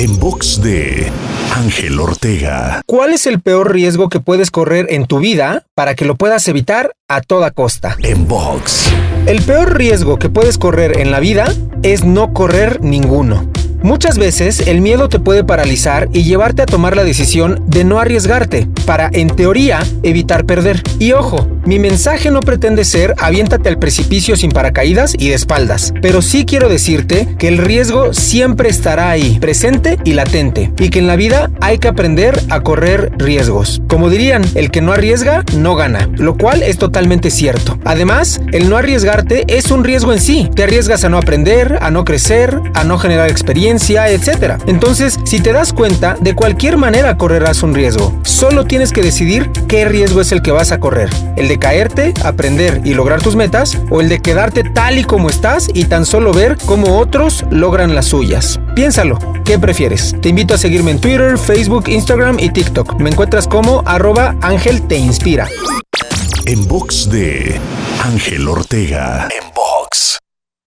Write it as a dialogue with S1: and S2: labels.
S1: En box de Ángel Ortega.
S2: ¿Cuál es el peor riesgo que puedes correr en tu vida para que lo puedas evitar a toda costa?
S1: En box.
S2: El peor riesgo que puedes correr en la vida es no correr ninguno. Muchas veces el miedo te puede paralizar y llevarte a tomar la decisión de no arriesgarte, para, en teoría, evitar perder. Y ojo, mi mensaje no pretende ser aviéntate al precipicio sin paracaídas y de espaldas, pero sí quiero decirte que el riesgo siempre estará ahí, presente y latente, y que en la vida hay que aprender a correr riesgos. Como dirían, el que no arriesga no gana, lo cual es totalmente cierto. Además, el no arriesgarte es un riesgo en sí. Te arriesgas a no aprender, a no crecer, a no generar experiencia, etc. Entonces, si te das cuenta, de cualquier manera correrás un riesgo. Solo tienes que decidir qué riesgo es el que vas a correr. El de caerte, aprender y lograr tus metas, o el de quedarte tal y como estás y tan solo ver cómo otros logran las suyas. Piénsalo, ¿qué prefieres? Te invito a seguirme en Twitter, Facebook, Instagram y TikTok. Me encuentras como arroba Ángel Te Inspira.
S1: En box de Ángel Ortega.